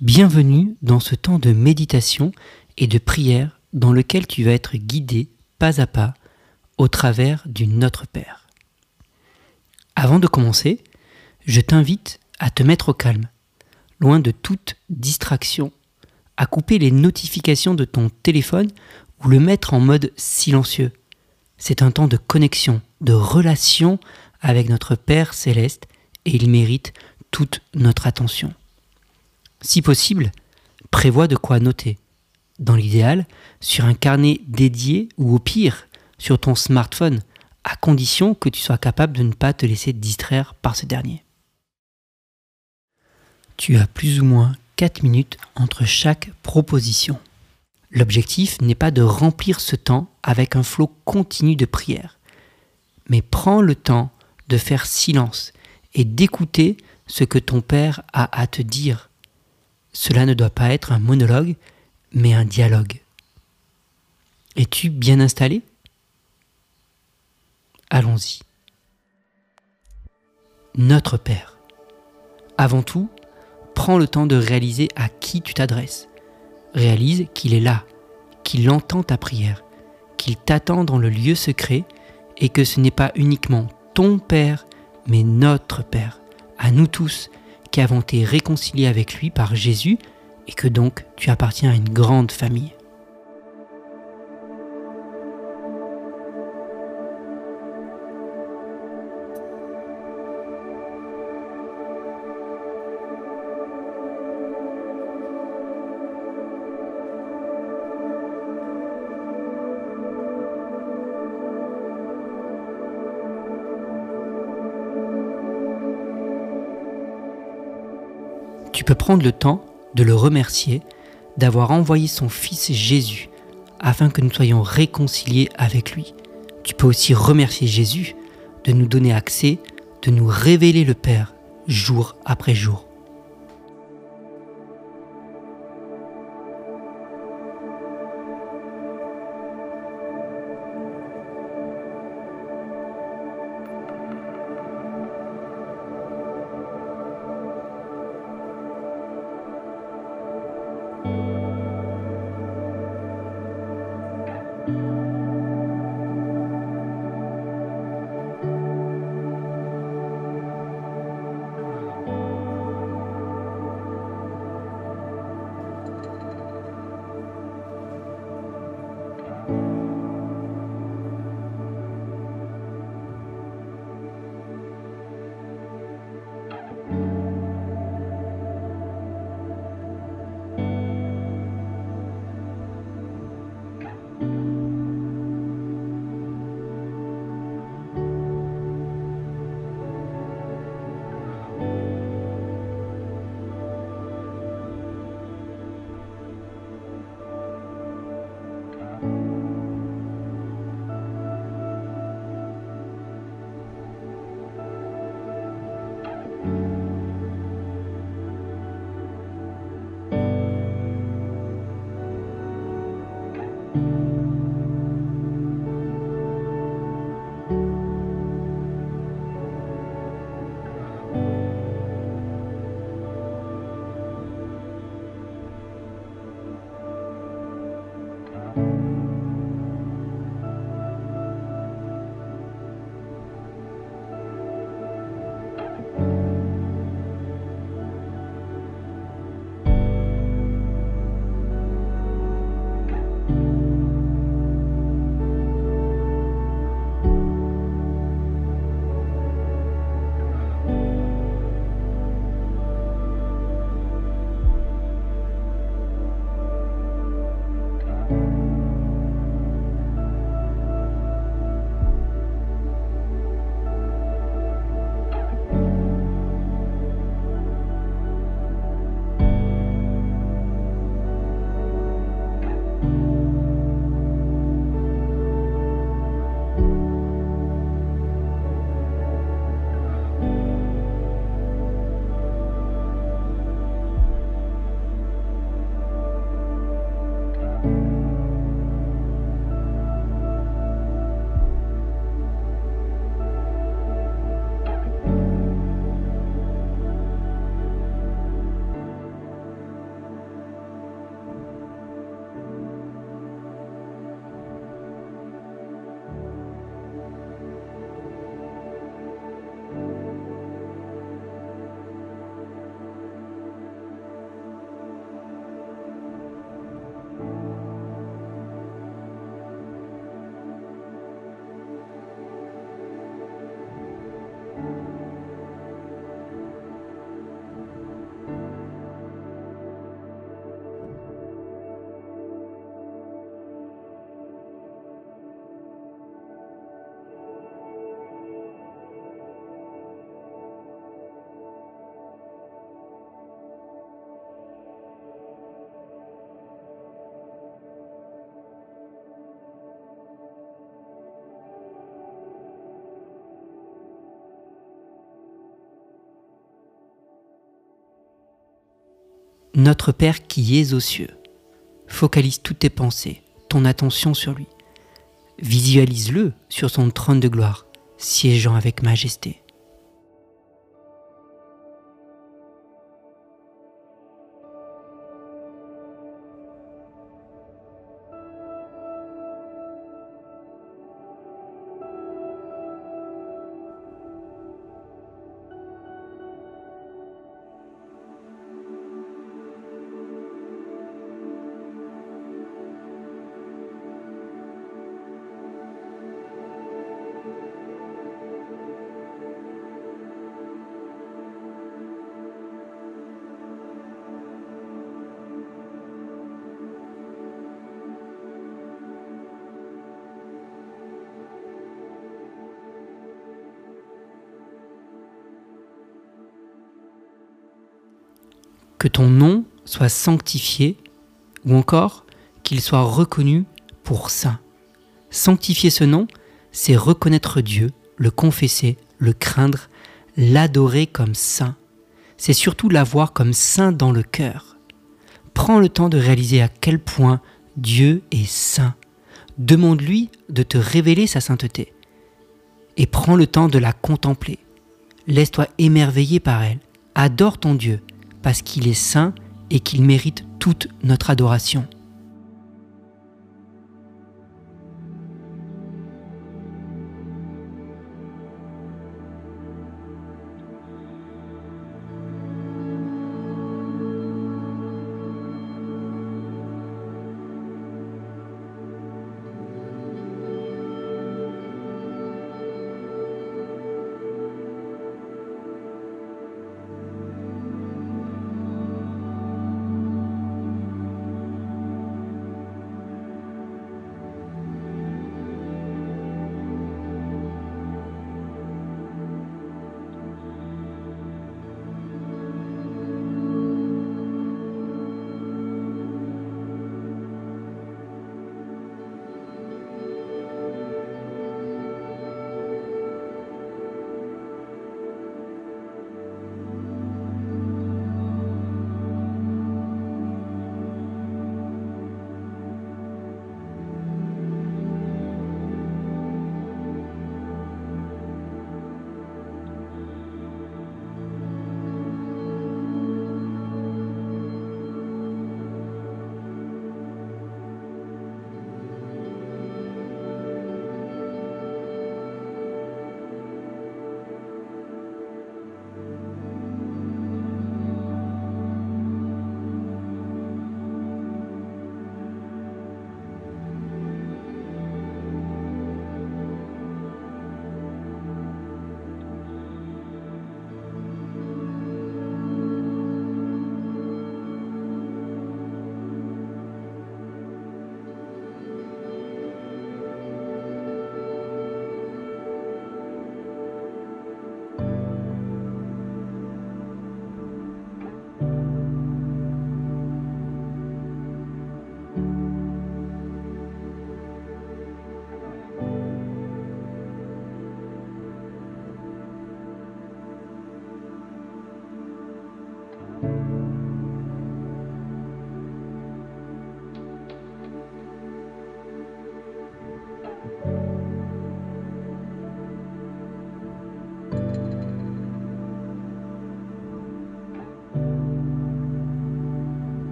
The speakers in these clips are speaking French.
Bienvenue dans ce temps de méditation et de prière dans lequel tu vas être guidé pas à pas au travers du Notre Père. Avant de commencer, je t'invite à te mettre au calme, loin de toute distraction, à couper les notifications de ton téléphone ou le mettre en mode silencieux. C'est un temps de connexion, de relation avec notre Père céleste et il mérite toute notre attention. Si possible, prévois de quoi noter. Dans l'idéal, sur un carnet dédié ou au pire, sur ton smartphone, à condition que tu sois capable de ne pas te laisser distraire par ce dernier. Tu as plus ou moins 4 minutes entre chaque proposition. L'objectif n'est pas de remplir ce temps avec un flot continu de prières, mais prends le temps de faire silence et d'écouter ce que ton Père a à te dire. Cela ne doit pas être un monologue, mais un dialogue. Es-tu bien installé? Allons-y. Notre Père. Avant tout, prends le temps de réaliser à qui tu t'adresses. Réalise qu'il est là, qu'il entend ta prière, qu'il t'attend dans le lieu secret et que ce n'est pas uniquement ton Père, mais notre Père, à nous tous, qui avons été réconciliés avec lui par Jésus et que donc tu appartiens à une grande famille. Tu peux prendre le temps de le remercier d'avoir envoyé son Fils Jésus afin que nous soyons réconciliés avec lui. Tu peux aussi remercier Jésus de nous donner accès, de nous révéler le Père jour après jour. Notre Père qui es aux cieux. Focalise toutes tes pensées, ton attention sur lui. Visualise-le sur son trône de gloire, siégeant avec majesté. Ton nom soit sanctifié, ou encore qu'il soit reconnu pour saint. Sanctifier ce nom, c'est reconnaître Dieu, le confesser, le craindre, l'adorer comme saint. C'est surtout l'avoir comme saint dans le cœur. Prends le temps de réaliser à quel point Dieu est saint. Demande-lui de te révéler sa sainteté. Et prends le temps de la contempler. Laisse-toi émerveiller par elle. Adore ton Dieu parce qu'il est saint et qu'il mérite toute notre adoration.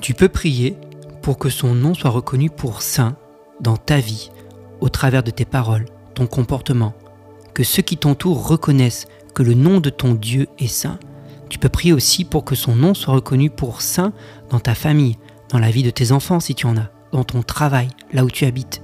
Tu peux prier pour que son nom soit reconnu pour saint dans ta vie, au travers de tes paroles, ton comportement, que ceux qui t'entourent reconnaissent que le nom de ton Dieu est saint. Tu peux prier aussi pour que son nom soit reconnu pour saint dans ta famille, dans la vie de tes enfants si tu en as, dans ton travail, là où tu habites.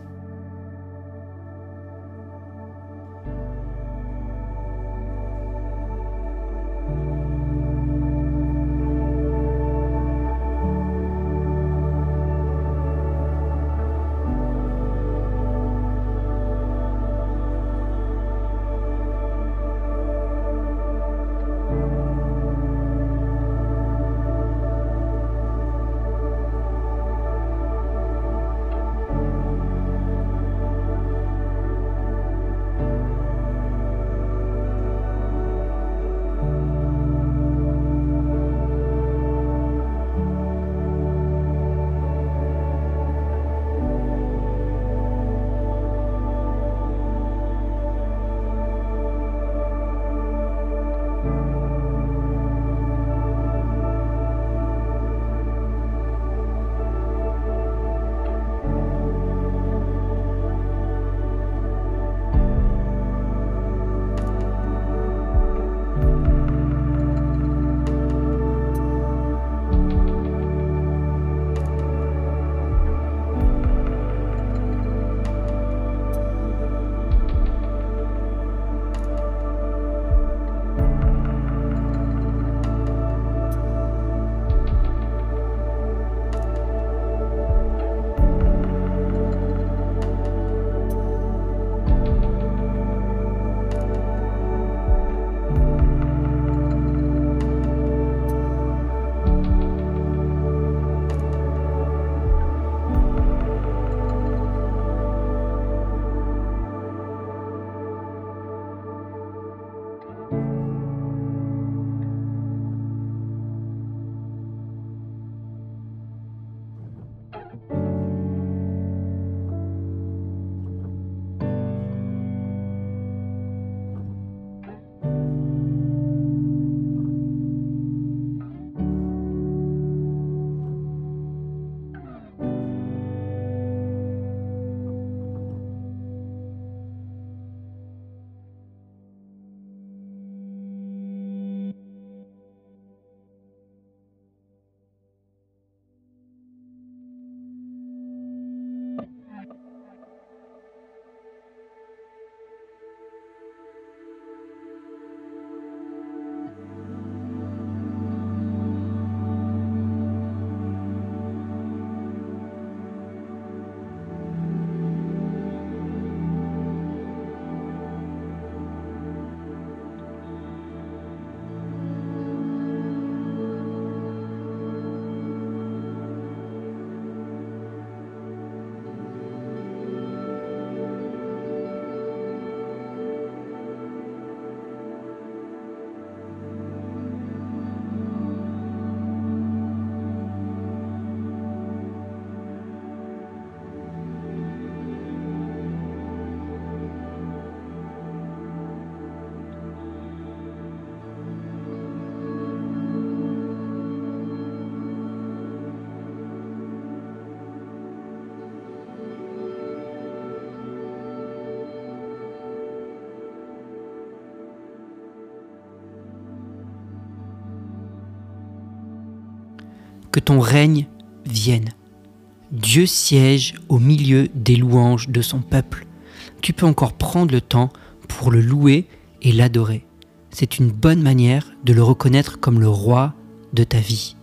Que ton règne vienne. Dieu siège au milieu des louanges de son peuple. Tu peux encore prendre le temps pour le louer et l'adorer. C'est une bonne manière de le reconnaître comme le roi de ta vie.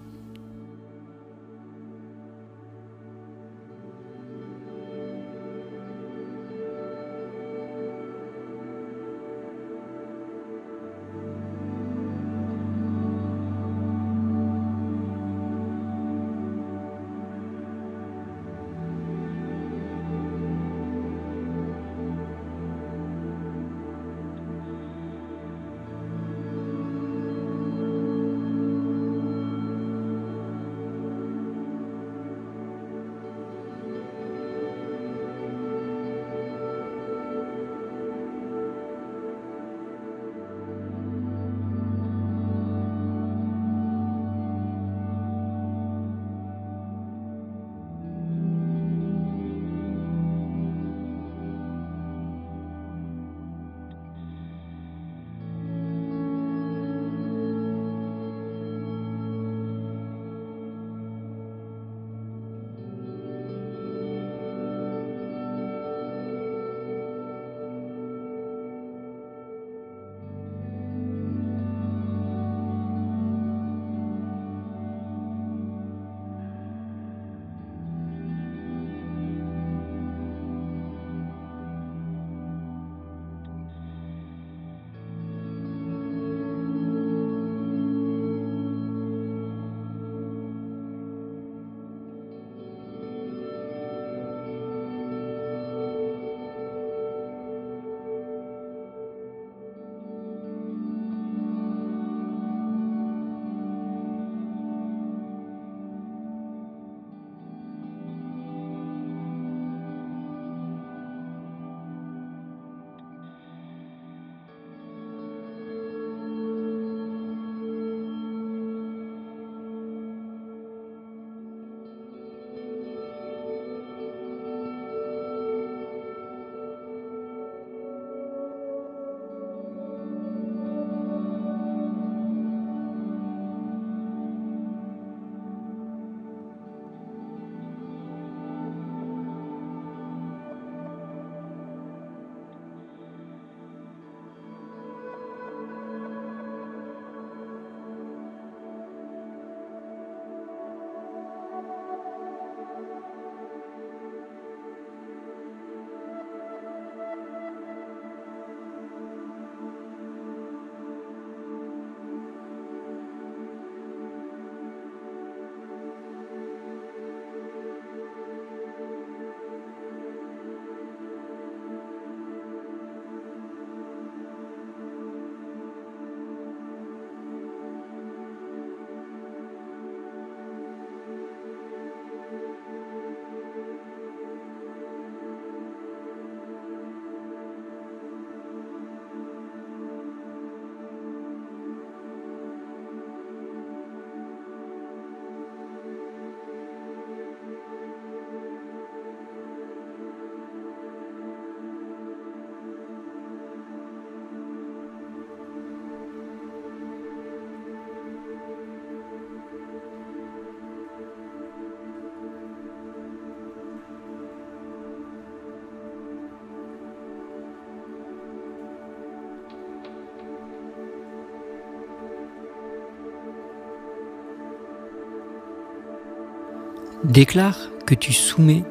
Déclare que tu soumets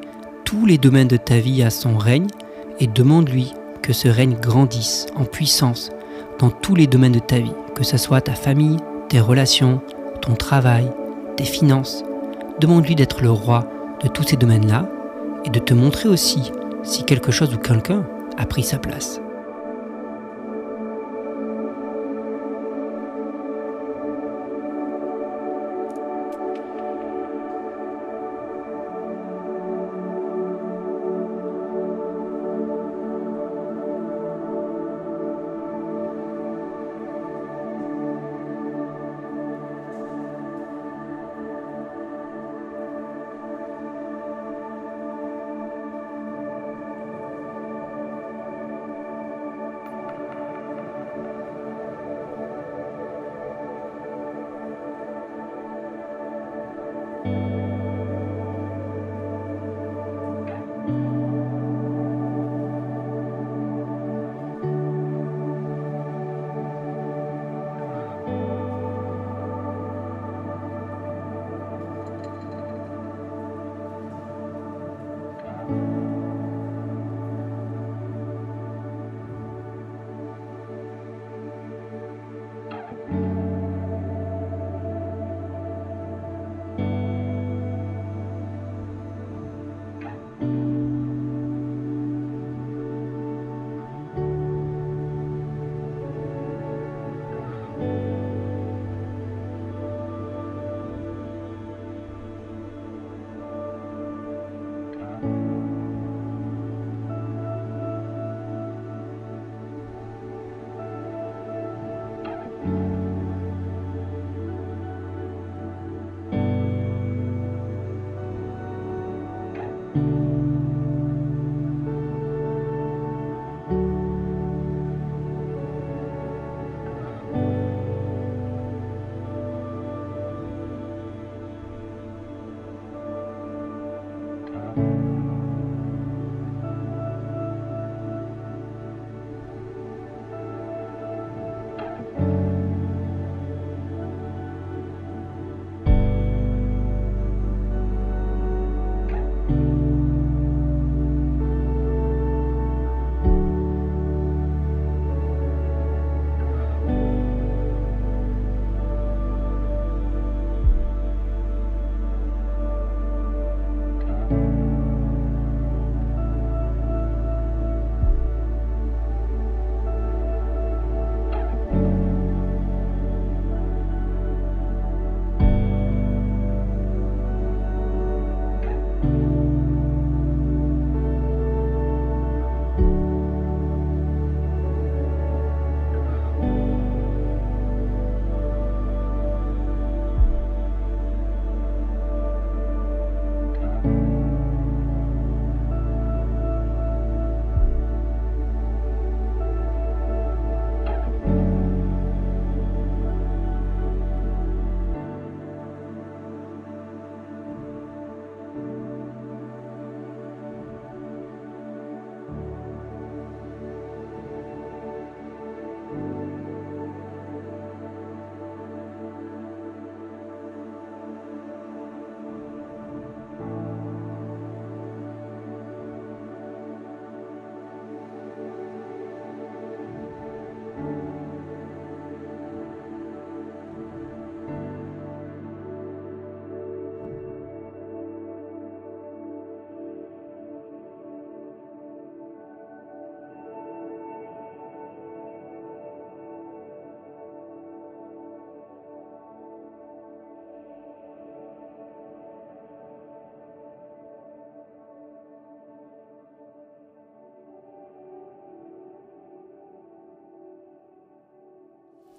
tous les domaines de ta vie à son règne et demande-lui que ce règne grandisse en puissance dans tous les domaines de ta vie, que ce soit ta famille, tes relations, ton travail, tes finances. Demande-lui d'être le roi de tous ces domaines-là et de te montrer aussi si quelque chose ou quelqu'un a pris sa place.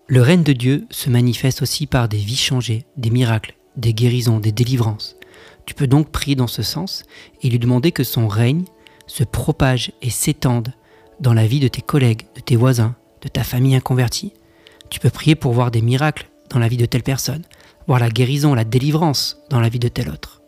Le règne de Dieu se manifeste aussi par des vies changées, des miracles, des guérisons, des délivrances. Tu peux donc prier dans ce sens et lui demander que son règne se propage et s'étende dans la vie de tes collègues, de tes voisins, de ta famille inconvertie. Tu peux prier pour voir des miracles dans la vie de telle personne, voir la guérison, la délivrance dans la vie de tel autre.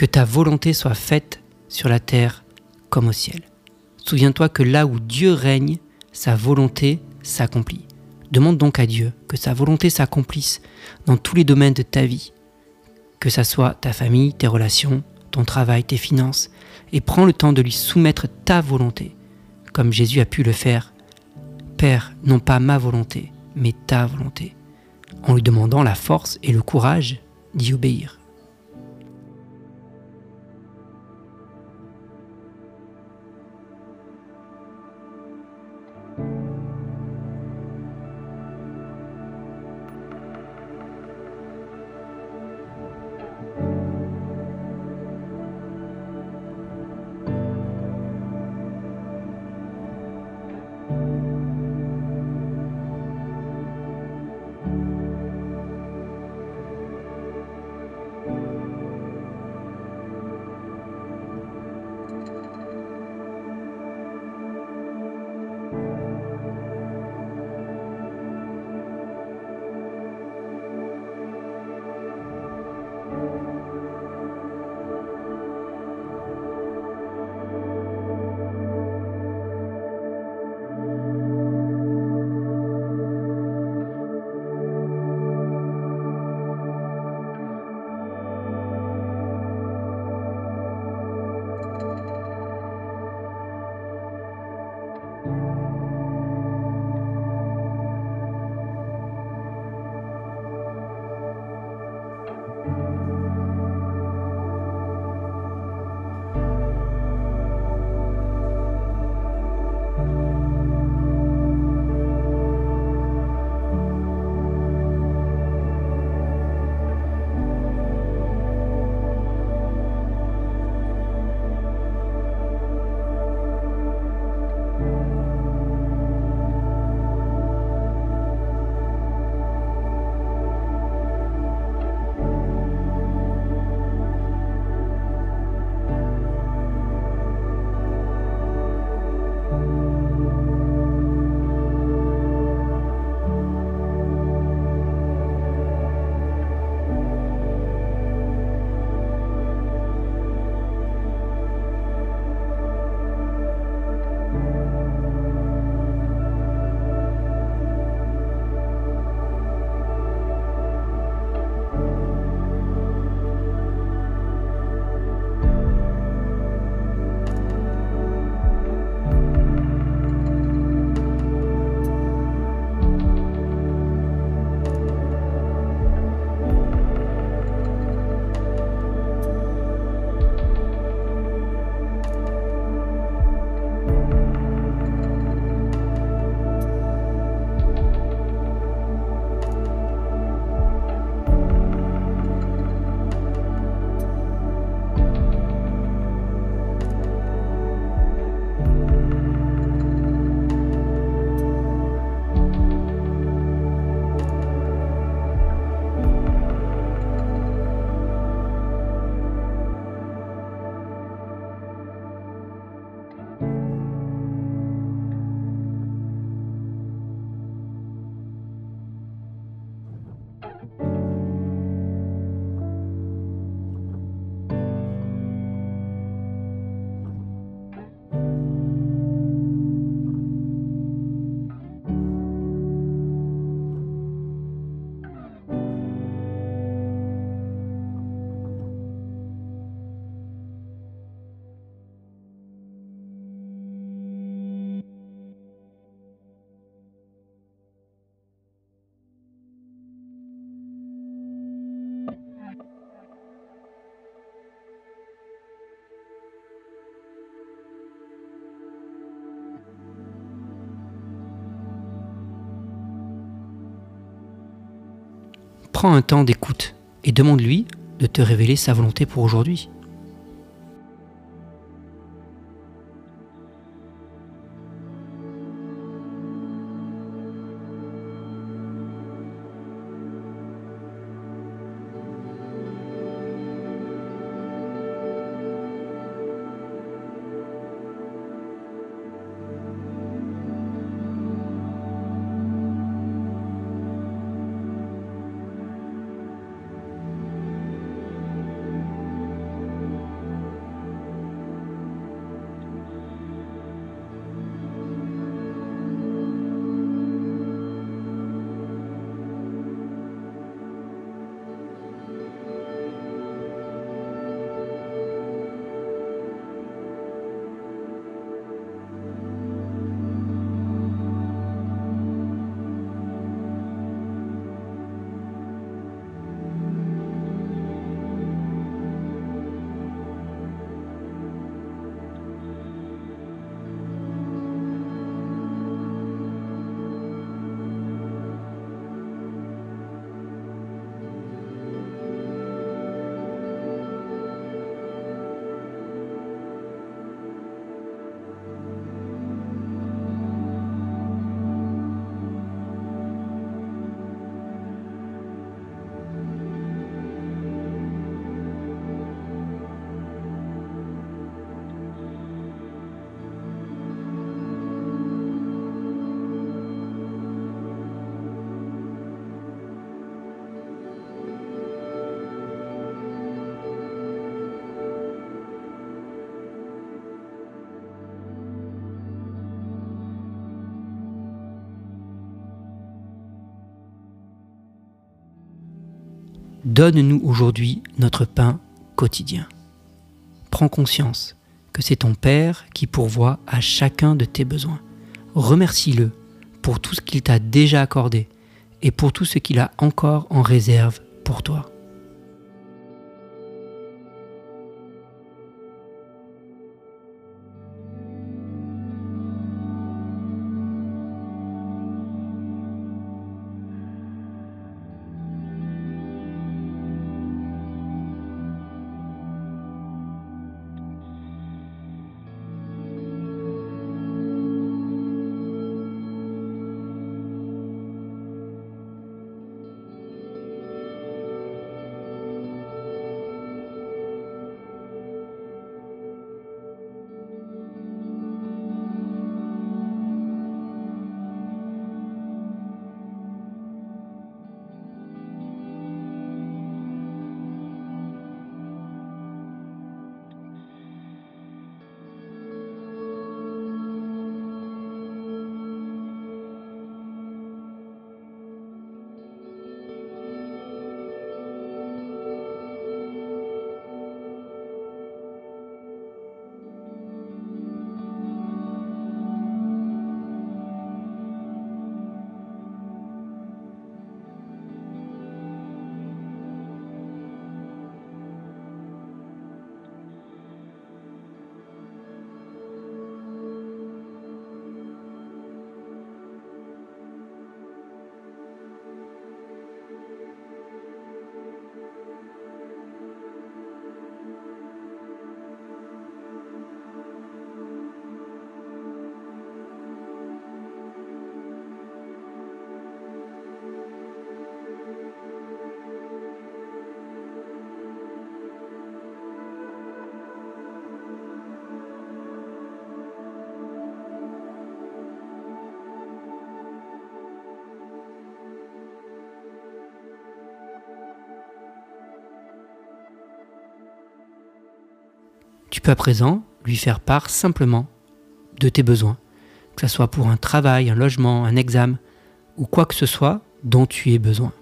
Que ta volonté soit faite sur la terre comme au ciel. Souviens-toi que là où Dieu règne, sa volonté s'accomplit. Demande donc à Dieu que sa volonté s'accomplisse dans tous les domaines de ta vie, que ça soit ta famille, tes relations, ton travail, tes finances, et prends le temps de lui soumettre ta volonté, comme Jésus a pu le faire. Père, non pas ma volonté, mais ta volonté, en lui demandant la force et le courage d'y obéir. Prends un temps d'écoute et demande-lui de te révéler sa volonté pour aujourd'hui. Donne-nous aujourd'hui notre pain quotidien. Prends conscience que c'est ton Père qui pourvoit à chacun de tes besoins. Remercie-le pour tout ce qu'il t'a déjà accordé et pour tout ce qu'il a encore en réserve pour toi. Tu peux à présent lui faire part simplement de tes besoins, que ce soit pour un travail, un logement, un examen ou quoi que ce soit dont tu aies besoin.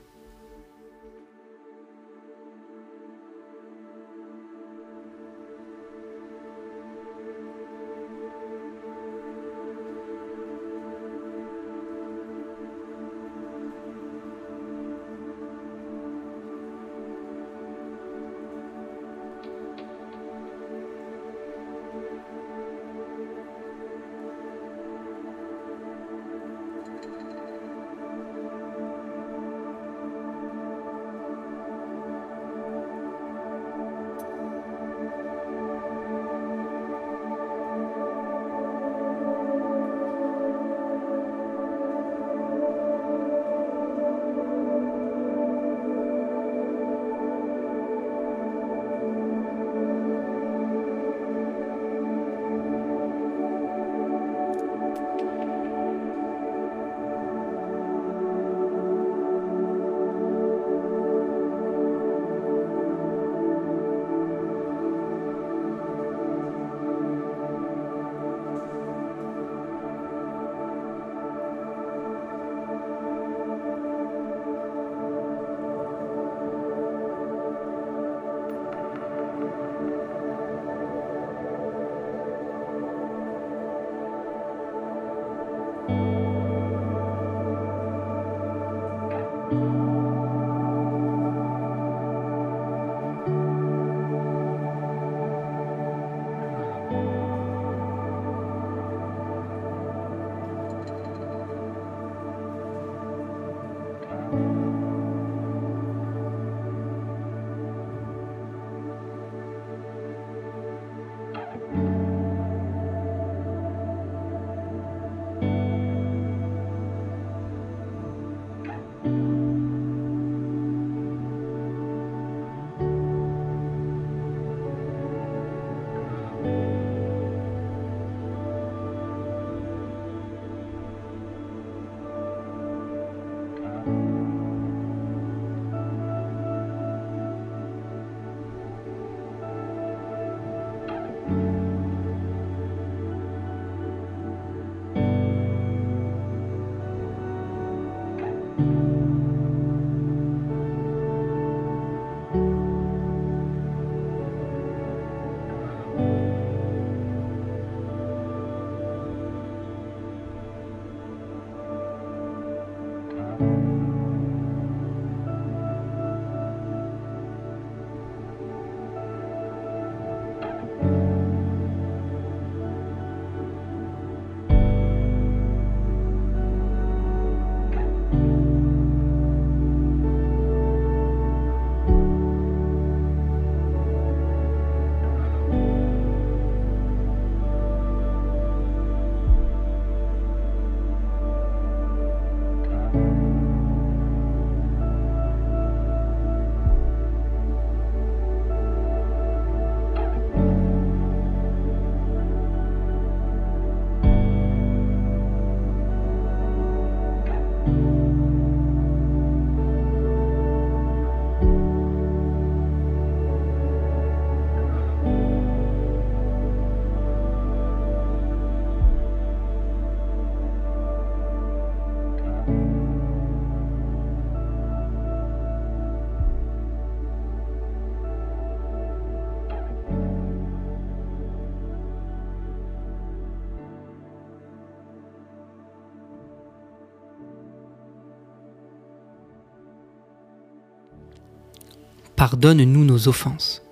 Pardonne-nous nos offenses.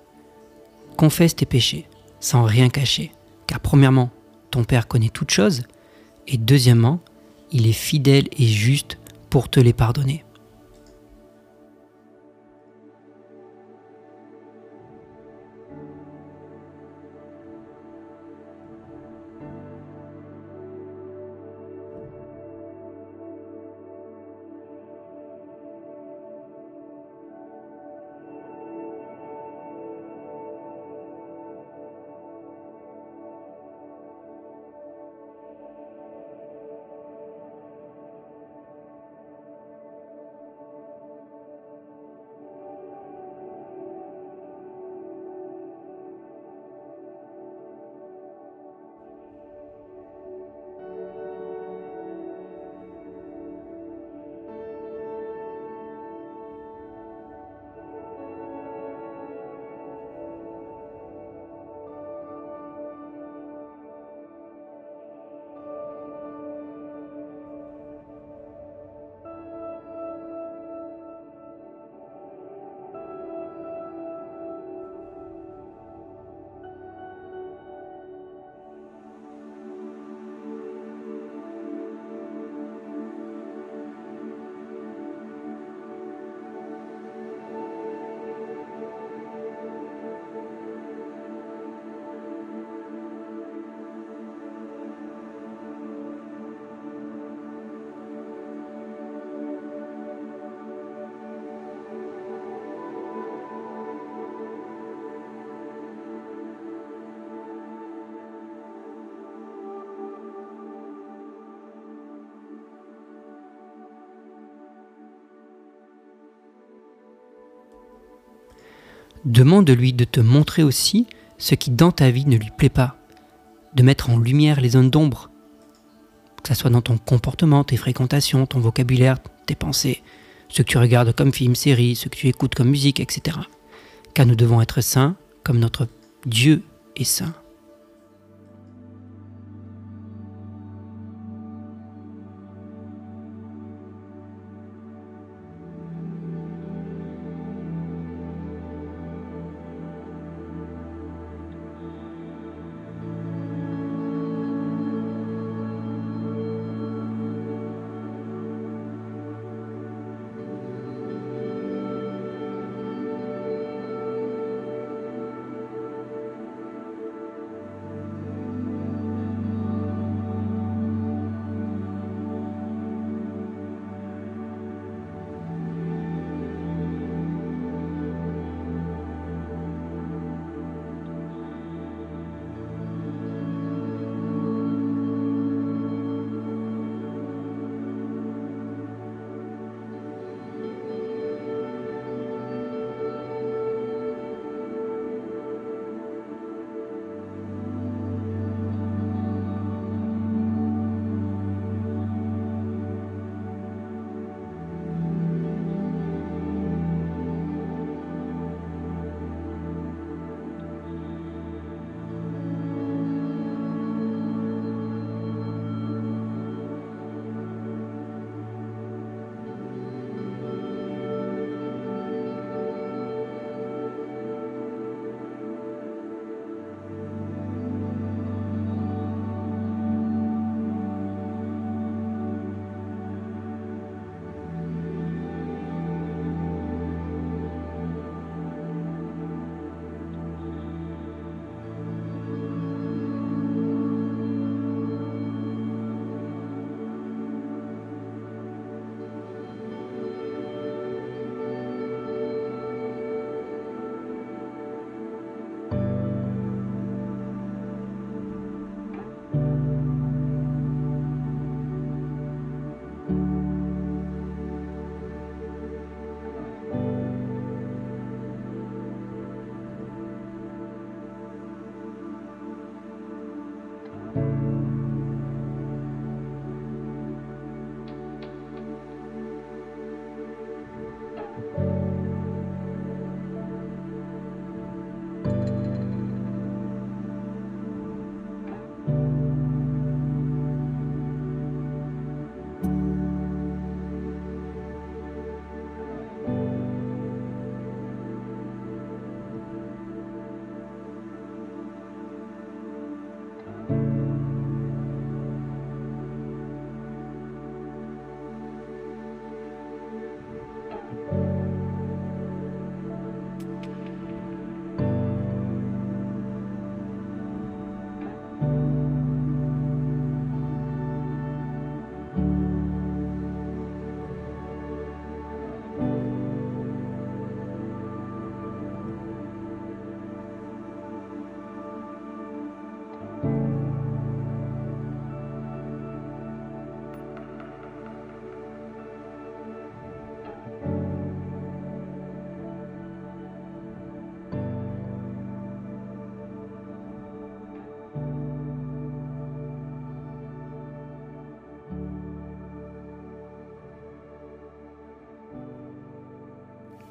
Confesse tes péchés, sans rien cacher, car premièrement, ton Père connaît toutes choses, et deuxièmement, il est fidèle et juste pour te les pardonner. Demande-lui de te montrer aussi ce qui dans ta vie ne lui plaît pas, de mettre en lumière les zones d'ombre, que ce soit dans ton comportement, tes fréquentations, ton vocabulaire, tes pensées, ce que tu regardes comme film, série, ce que tu écoutes comme musique, etc. Car nous devons être saints comme notre Dieu est saint.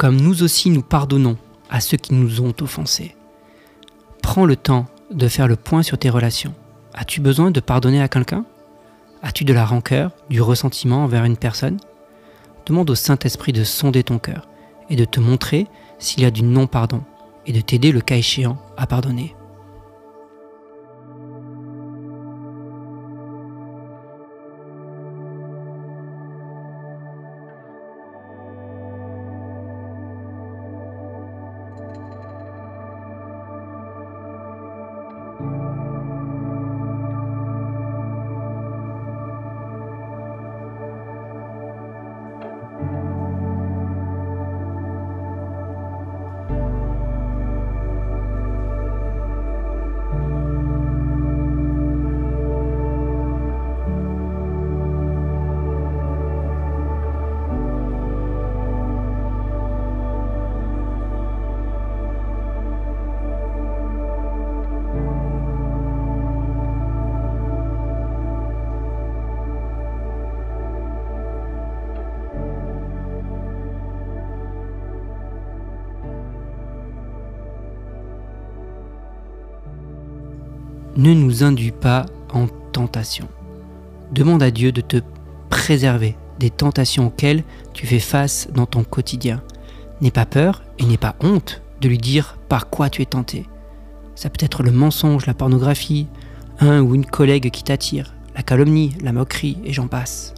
Comme nous aussi nous pardonnons à ceux qui nous ont offensés. Prends le temps de faire le point sur tes relations. As-tu besoin de pardonner à quelqu'un? As-tu de la rancœur, du ressentiment envers une personne? Demande au Saint-Esprit de sonder ton cœur et de te montrer s'il y a du non-pardon et de t'aider le cas échéant à pardonner. Ne nous induis pas en tentation. Demande à Dieu de te préserver des tentations auxquelles tu fais face dans ton quotidien. N'aie pas peur et n'aie pas honte de lui dire par quoi tu es tenté. Ça peut être le mensonge, la pornographie, un ou une collègue qui t'attire, la calomnie, la moquerie, et j'en passe.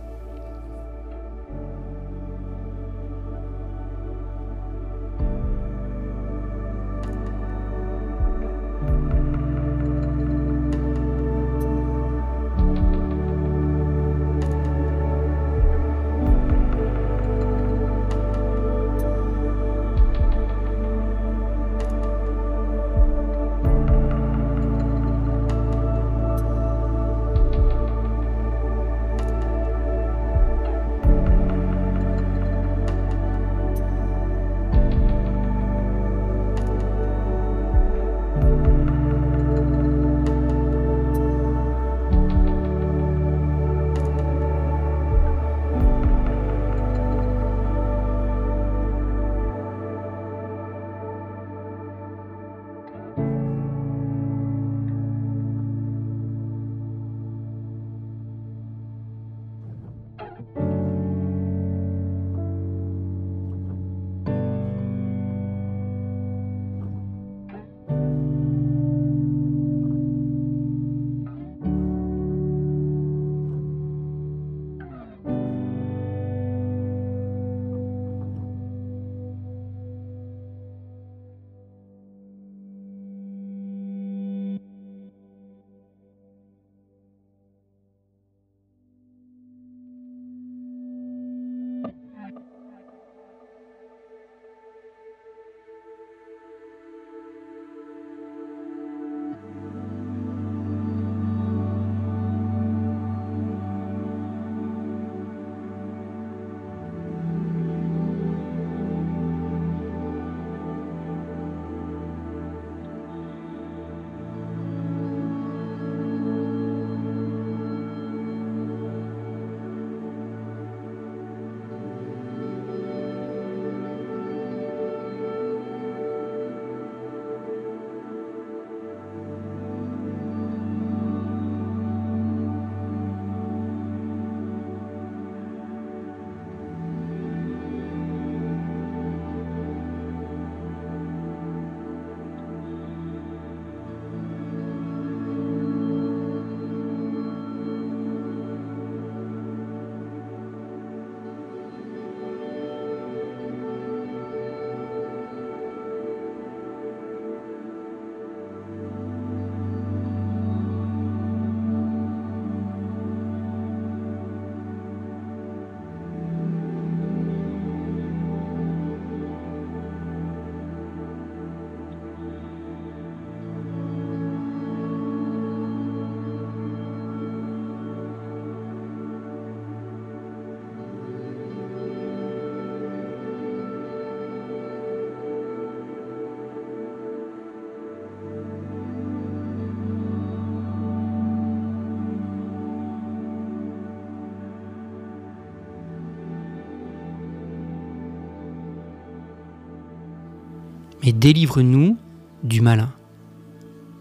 Mais délivre-nous du malin.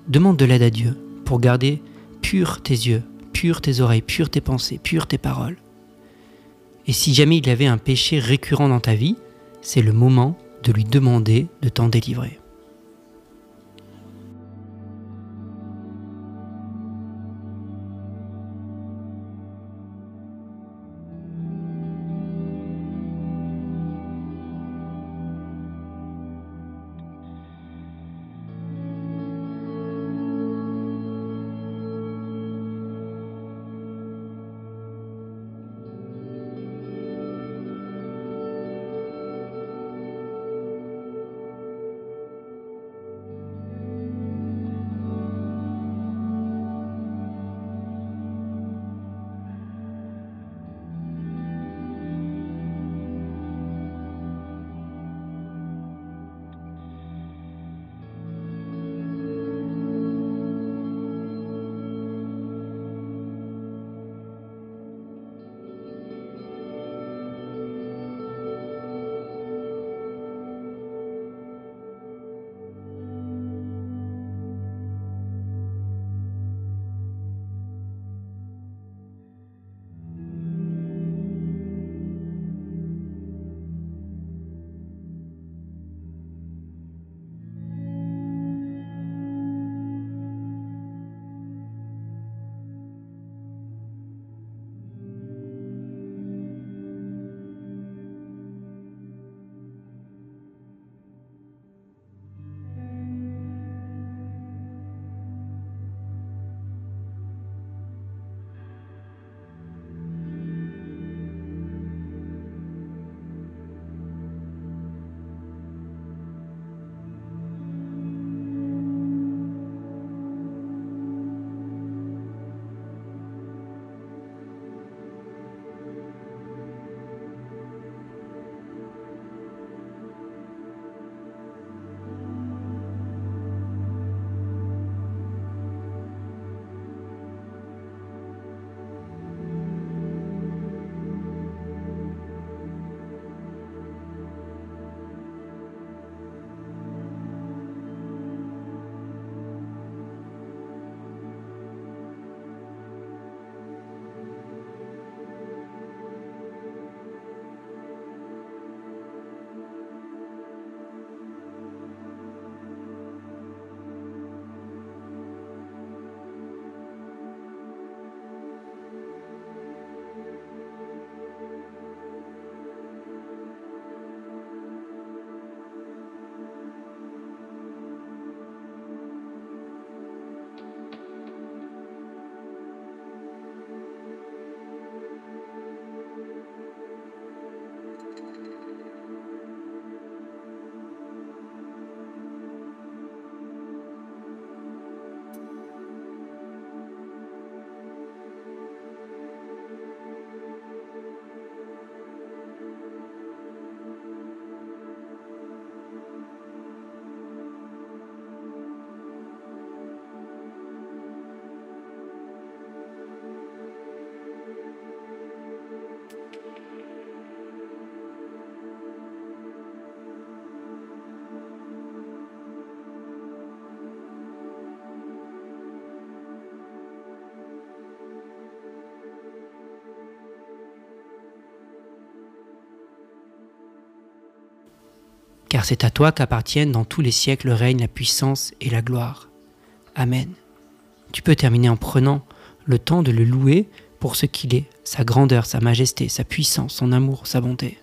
Demande de l'aide à Dieu pour garder purs tes yeux, purs tes oreilles, pures tes pensées, pures tes paroles. Et si jamais il y avait un péché récurrent dans ta vie, c'est le moment de lui demander de t'en délivrer. Car c'est à toi qu'appartiennent dans tous les siècles le règne, la puissance et la gloire. Amen. Tu peux terminer en prenant le temps de le louer pour ce qu'il est, sa grandeur, sa majesté, sa puissance, son amour, sa bonté.